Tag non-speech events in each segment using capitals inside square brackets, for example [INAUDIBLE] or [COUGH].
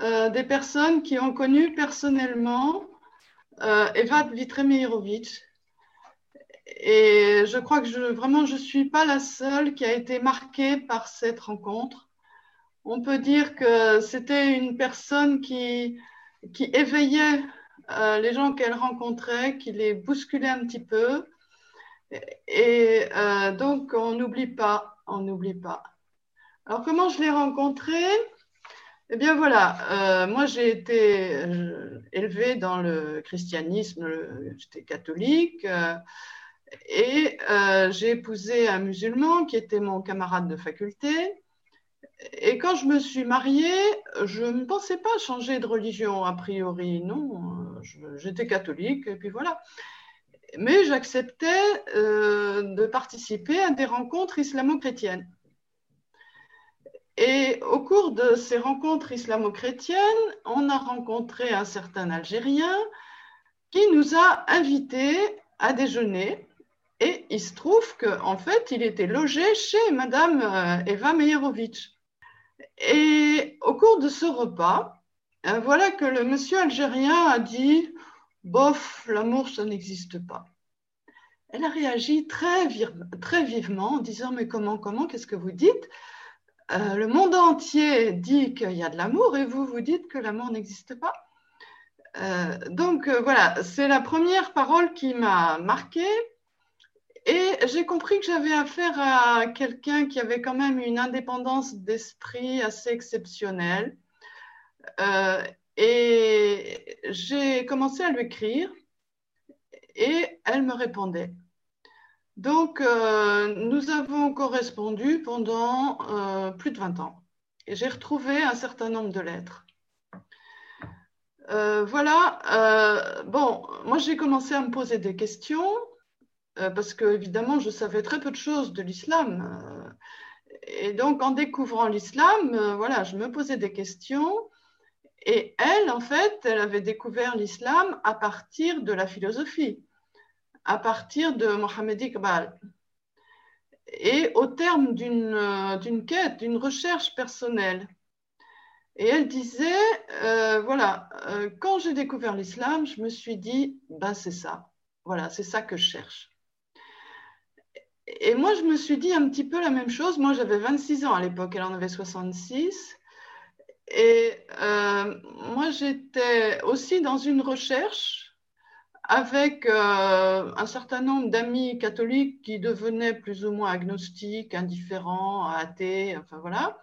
euh, des personnes qui ont connu personnellement euh, Eva Vitremeirovic. Et je crois que vraiment, je ne suis pas la seule qui a été marquée par cette rencontre. On peut dire que c'était une personne qui, qui éveillait euh, les gens qu'elle rencontrait, qui les bousculait un petit peu. Et, euh, donc, on n'oublie pas, on n'oublie pas. Alors, comment je l'ai rencontrée? Eh bien, voilà, euh, moi, j'ai été élevée dans le christianisme, j'étais catholique. et j'ai épousé un musulman qui était mon camarade de faculté. Et quand je me suis mariée, je ne pensais pas changer de religion a priori, non. J'étais catholique et puis voilà. Mais j'acceptais euh, de participer à des rencontres islamo-chrétiennes. Et au cours de ces rencontres islamo-chrétiennes, on a rencontré un certain Algérien qui nous a invités à déjeuner. Et il se trouve qu'en fait, il était logé chez Madame euh, Eva Meyerovic. Et au cours de ce repas, euh, voilà que le monsieur algérien a dit Bof, l'amour, ça n'existe pas. Elle a réagi très, vivement en disant Mais comment, comment, qu'est-ce que vous dites? Euh, Le monde entier dit qu'il y a de l'amour et vous, vous dites que l'amour n'existe pas. Euh, donc voilà, c'est la première parole qui m'a marquée. Et j'ai compris que j'avais affaire à quelqu'un qui avait quand même une indépendance d'esprit assez exceptionnelle. Euh, et j'ai commencé à lui écrire et elle me répondait. Donc, euh, nous avons correspondu pendant euh, plus de 20 ans. Et j'ai retrouvé un certain nombre de lettres. voilà. bon, moi, j'ai commencé à me poser des questions. Euh, parce que évidemment, je savais très peu de choses de l'islam. Euh, et donc, en découvrant l'islam, euh, voilà, je me posais des questions. Et elle, en fait, elle avait découvert l'islam à partir de la philosophie, à partir de Mohammed Iqbal. Et au terme d'une quête, d'une recherche personnelle. Et elle disait, voilà, quand j'ai découvert l'islam, je me suis dit, ben c'est ça, voilà, c'est ça que je cherche et moi, je me suis dit un petit peu la même chose. Moi, j'avais 26 ans à l'époque, elle en avait 66. Et euh, moi, j'étais aussi dans une recherche avec euh, un certain nombre d'amis catholiques qui devenaient plus ou moins agnostiques, indifférents, athées, enfin voilà.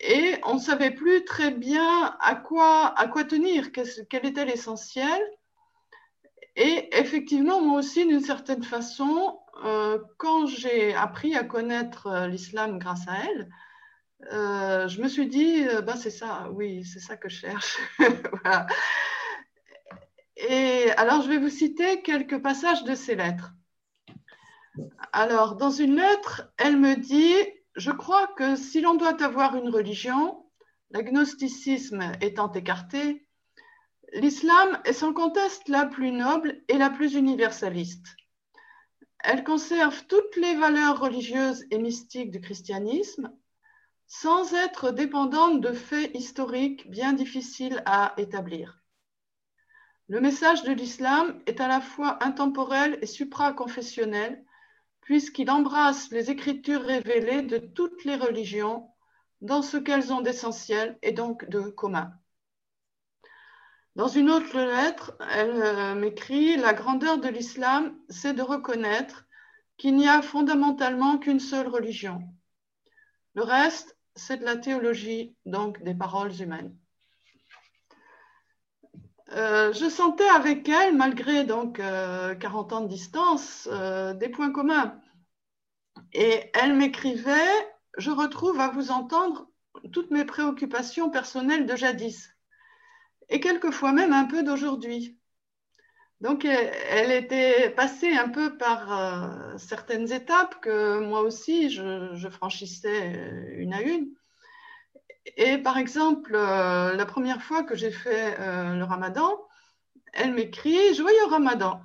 Et on ne savait plus très bien à quoi, à quoi tenir, quel était l'essentiel. Et effectivement, moi aussi, d'une certaine façon, euh, quand j'ai appris à connaître euh, l'islam grâce à elle, je me suis dit, ben c'est ça, oui, c'est ça que je cherche. [LAUGHS] Et alors, je vais vous citer quelques passages de ces lettres. Alors, dans une lettre, elle me dit, je crois que si l'on doit avoir une religion, l'agnosticisme étant écarté, l'islam est sans conteste la plus noble et la plus universaliste. Elle conserve toutes les valeurs religieuses et mystiques du christianisme sans être dépendante de faits historiques bien difficiles à établir. Le message de l'islam est à la fois intemporel et supraconfessionnel puisqu'il embrasse les écritures révélées de toutes les religions dans ce qu'elles ont d'essentiel et donc de commun. Dans une autre lettre, elle euh, m'écrit La grandeur de l'islam, c'est de reconnaître qu'il n'y a fondamentalement qu'une seule religion. Le reste, c'est de la théologie, donc des paroles humaines. Euh, je sentais avec elle, malgré donc 40 euh, ans de distance, des points communs. Et elle m'écrivait Je retrouve à vous entendre toutes mes préoccupations personnelles de jadis et quelquefois même un peu d'aujourd'hui. Donc, elle était passée un peu par euh, certaines étapes que moi aussi, je, franchissais euh, une à une. Et par exemple, euh, la première fois que j'ai fait le ramadan, elle m'écrit Joyeux ramadan.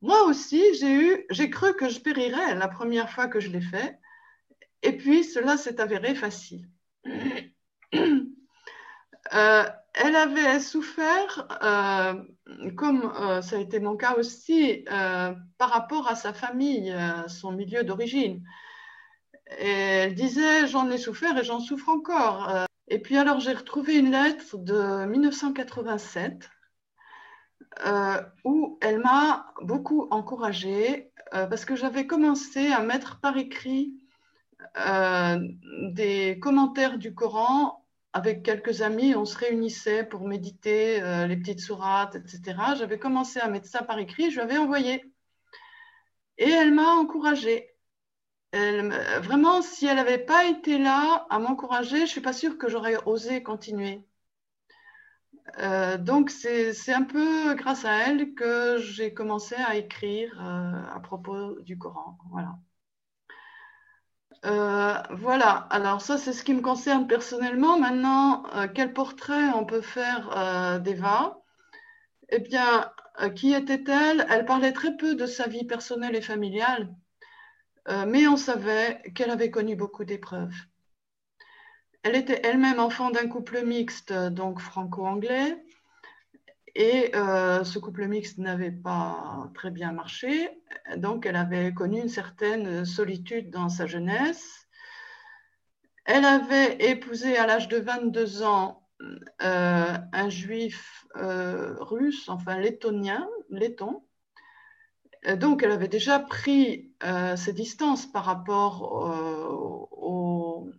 Moi aussi, j'ai cru que je périrais la première fois que je l'ai fait. Et puis, cela s'est avéré facile. [CLEARS THROAT] elle avait souffert, comme ça a été mon cas aussi, par rapport à sa famille, son milieu d'origine. elle disait, j'en ai souffert et j'en souffre encore. Et puis alors j'ai retrouvé une lettre de 1987 euh, où elle m'a beaucoup encouragée euh, parce que j'avais commencé à mettre par écrit euh, des commentaires du Coran avec quelques amis. On se réunissait pour méditer les petites sourates, etc. J'avais commencé à mettre ça par écrit, je lui avais envoyé. Et elle m'a encouragée vraiment, si elle n'avait pas été là à m'encourager, je ne suis pas sûre que j'aurais osé continuer. Euh, donc, c'est un peu grâce à elle que j'ai commencé à écrire euh, à propos du Coran. Voilà. Euh, voilà, alors ça c'est ce qui me concerne personnellement. Maintenant, quel portrait on peut faire d'Eva? Eh bien, qui était-elle? Elle parlait très peu de sa vie personnelle et familiale. Euh, mais on savait qu'elle avait connu beaucoup d'épreuves. Elle était elle-même enfant d'un couple mixte, donc franco-anglais, et euh, ce couple mixte n'avait pas très bien marché, donc elle avait connu une certaine solitude dans sa jeunesse. Elle avait épousé à l'âge de 22 ans euh, un juif russe, enfin lettonien, letton, euh, donc, elle avait déjà pris euh, ses distances par rapport euh, au,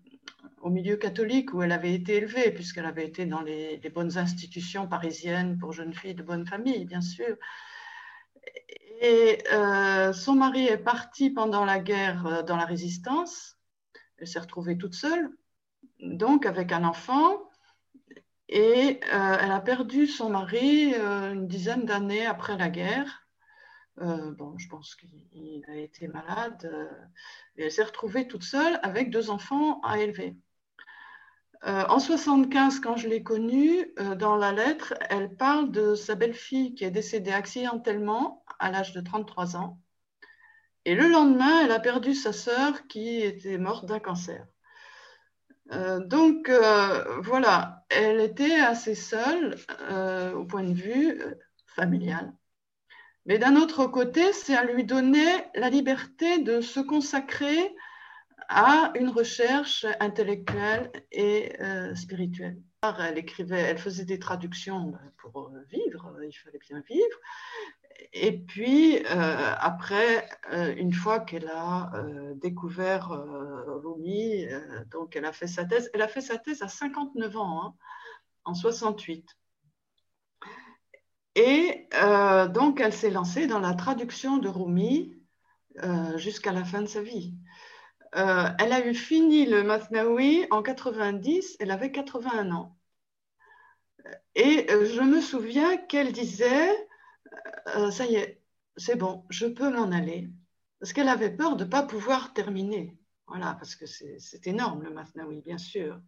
milieu catholique où elle avait été élevée, puisqu'elle avait été dans les, bonnes institutions parisiennes pour jeunes filles de bonne famille, bien sûr. Et son mari est parti pendant la guerre dans la résistance. Elle s'est retrouvée toute seule, donc avec un enfant. Et elle a perdu son mari une dizaine d'années après la guerre. Euh, bon, je pense qu'il a été malade euh, elle s'est retrouvée toute seule avec deux enfants à élever. Euh, en 75, quand je l'ai connue, dans la lettre, elle parle de sa belle-fille qui est décédée accidentellement à l'âge de 33 ans. Et le lendemain, elle a perdu sa sœur qui était morte d'un cancer. donc voilà, elle était assez seule au point de vue familial. Mais d'un autre côté, c'est à lui donner la liberté de se consacrer à une recherche intellectuelle et euh, spirituelle. Elle écrivait, elle faisait des traductions pour vivre, il fallait bien vivre. Et puis, euh, après, euh, une fois qu'elle a découvert Rumi, donc elle a fait sa thèse, elle a fait sa thèse à 59 ans, hein, en 68. Et euh, donc, elle s'est lancée dans la traduction de Rumi euh, jusqu'à la fin de sa vie. Euh, elle a eu fini le Masnaoui en 90, elle avait 81 ans. Et je me souviens qu'elle disait, ça y est, c'est bon, je peux m'en aller. Parce qu'elle avait peur de ne pas pouvoir terminer. Voilà, parce que c'est énorme le Masnaoui, bien sûr.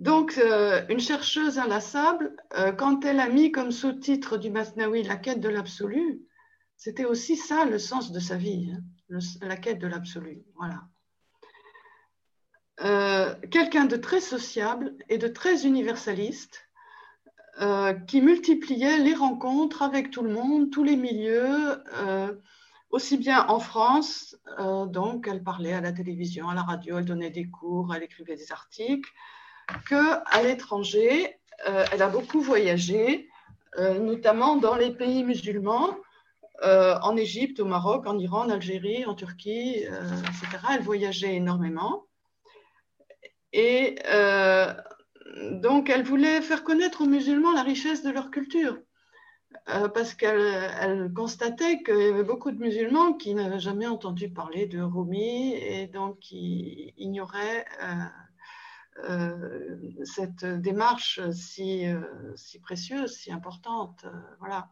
Donc, euh, une chercheuse inlassable, euh, quand elle a mis comme sous-titre du Masnaoui la quête de l'absolu, c'était aussi ça le sens de sa vie, hein, la quête de l'absolu. Voilà. Euh, quelqu'un de très sociable et de très universaliste, qui multipliait les rencontres avec tout le monde, tous les milieux, aussi bien en France, donc elle parlait à la télévision, à la radio, elle donnait des cours, elle écrivait des articles qu'à l'étranger, euh, elle a beaucoup voyagé, euh, notamment dans les pays musulmans, euh, en Égypte, au Maroc, en Iran, en Algérie, en Turquie, etc. Elle voyageait énormément. Et donc, elle voulait faire connaître aux musulmans la richesse de leur culture. parce qu'elle constatait qu'il y avait beaucoup de musulmans qui n'avaient jamais entendu parler de Rumi et donc qui ignoraient cette démarche si, euh, si, précieuse, si importante. Euh, voilà.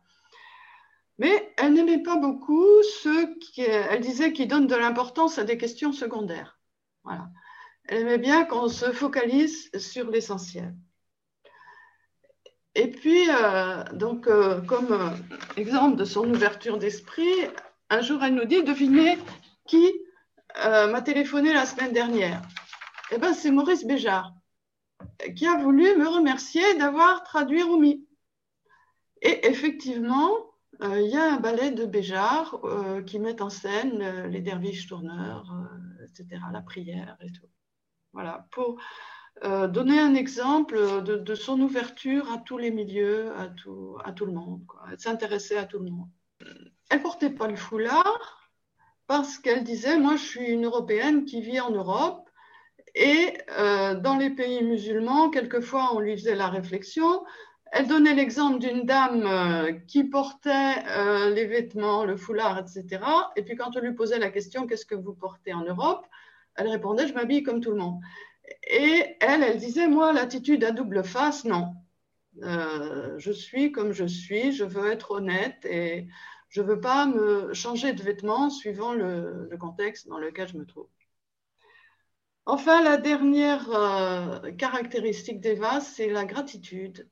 Mais elle n'aimait pas beaucoup ceux qui, elle disait, qui donnent de l'importance à des questions secondaires. Voilà. Elle aimait bien qu'on se focalise sur l'essentiel. Et puis, donc, comme exemple de son ouverture d'esprit, un jour, elle nous dit, devinez qui m'a téléphoné la semaine dernière. Eh bien, c'est Maurice Béjart. qui a voulu me remercier d'avoir traduit Rumi. Et effectivement, euh, il y a un ballet de Béjar euh, qui met en scène euh, les derviches tourneurs, etc., la prière et tout. Voilà, pour donner un exemple de, son ouverture à tous les milieux, à tout, le monde. Elle s'intéressait à tout le monde. Elle portait pas le foulard parce qu'elle disait, moi je suis une Européenne qui vit en Europe et dans les pays musulmans, quelquefois on lui faisait la réflexion, elle donnait l'exemple d'une dame euh, qui portait euh, les vêtements, le foulard, etc. Et puis quand on lui posait la question qu'est-ce que vous portez en Europe, elle répondait je m'habille comme tout le monde. Et elle, elle disait moi l'attitude à double face, non. Euh, je suis comme je suis, je veux être honnête et je ne veux pas me changer de vêtements suivant le, contexte dans lequel je me trouve. Enfin, la dernière caractéristique d'Eva, c'est la gratitude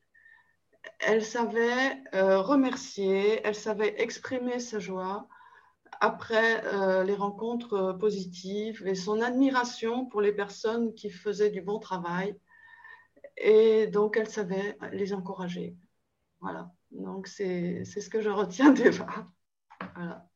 elle savait euh, remercier, elle savait exprimer sa joie après euh, les rencontres euh, positives et son admiration pour les personnes qui faisaient du bon travail. Et donc, elle savait les encourager. Voilà. Donc, c'est ce que je retiens d'Eva. Voilà.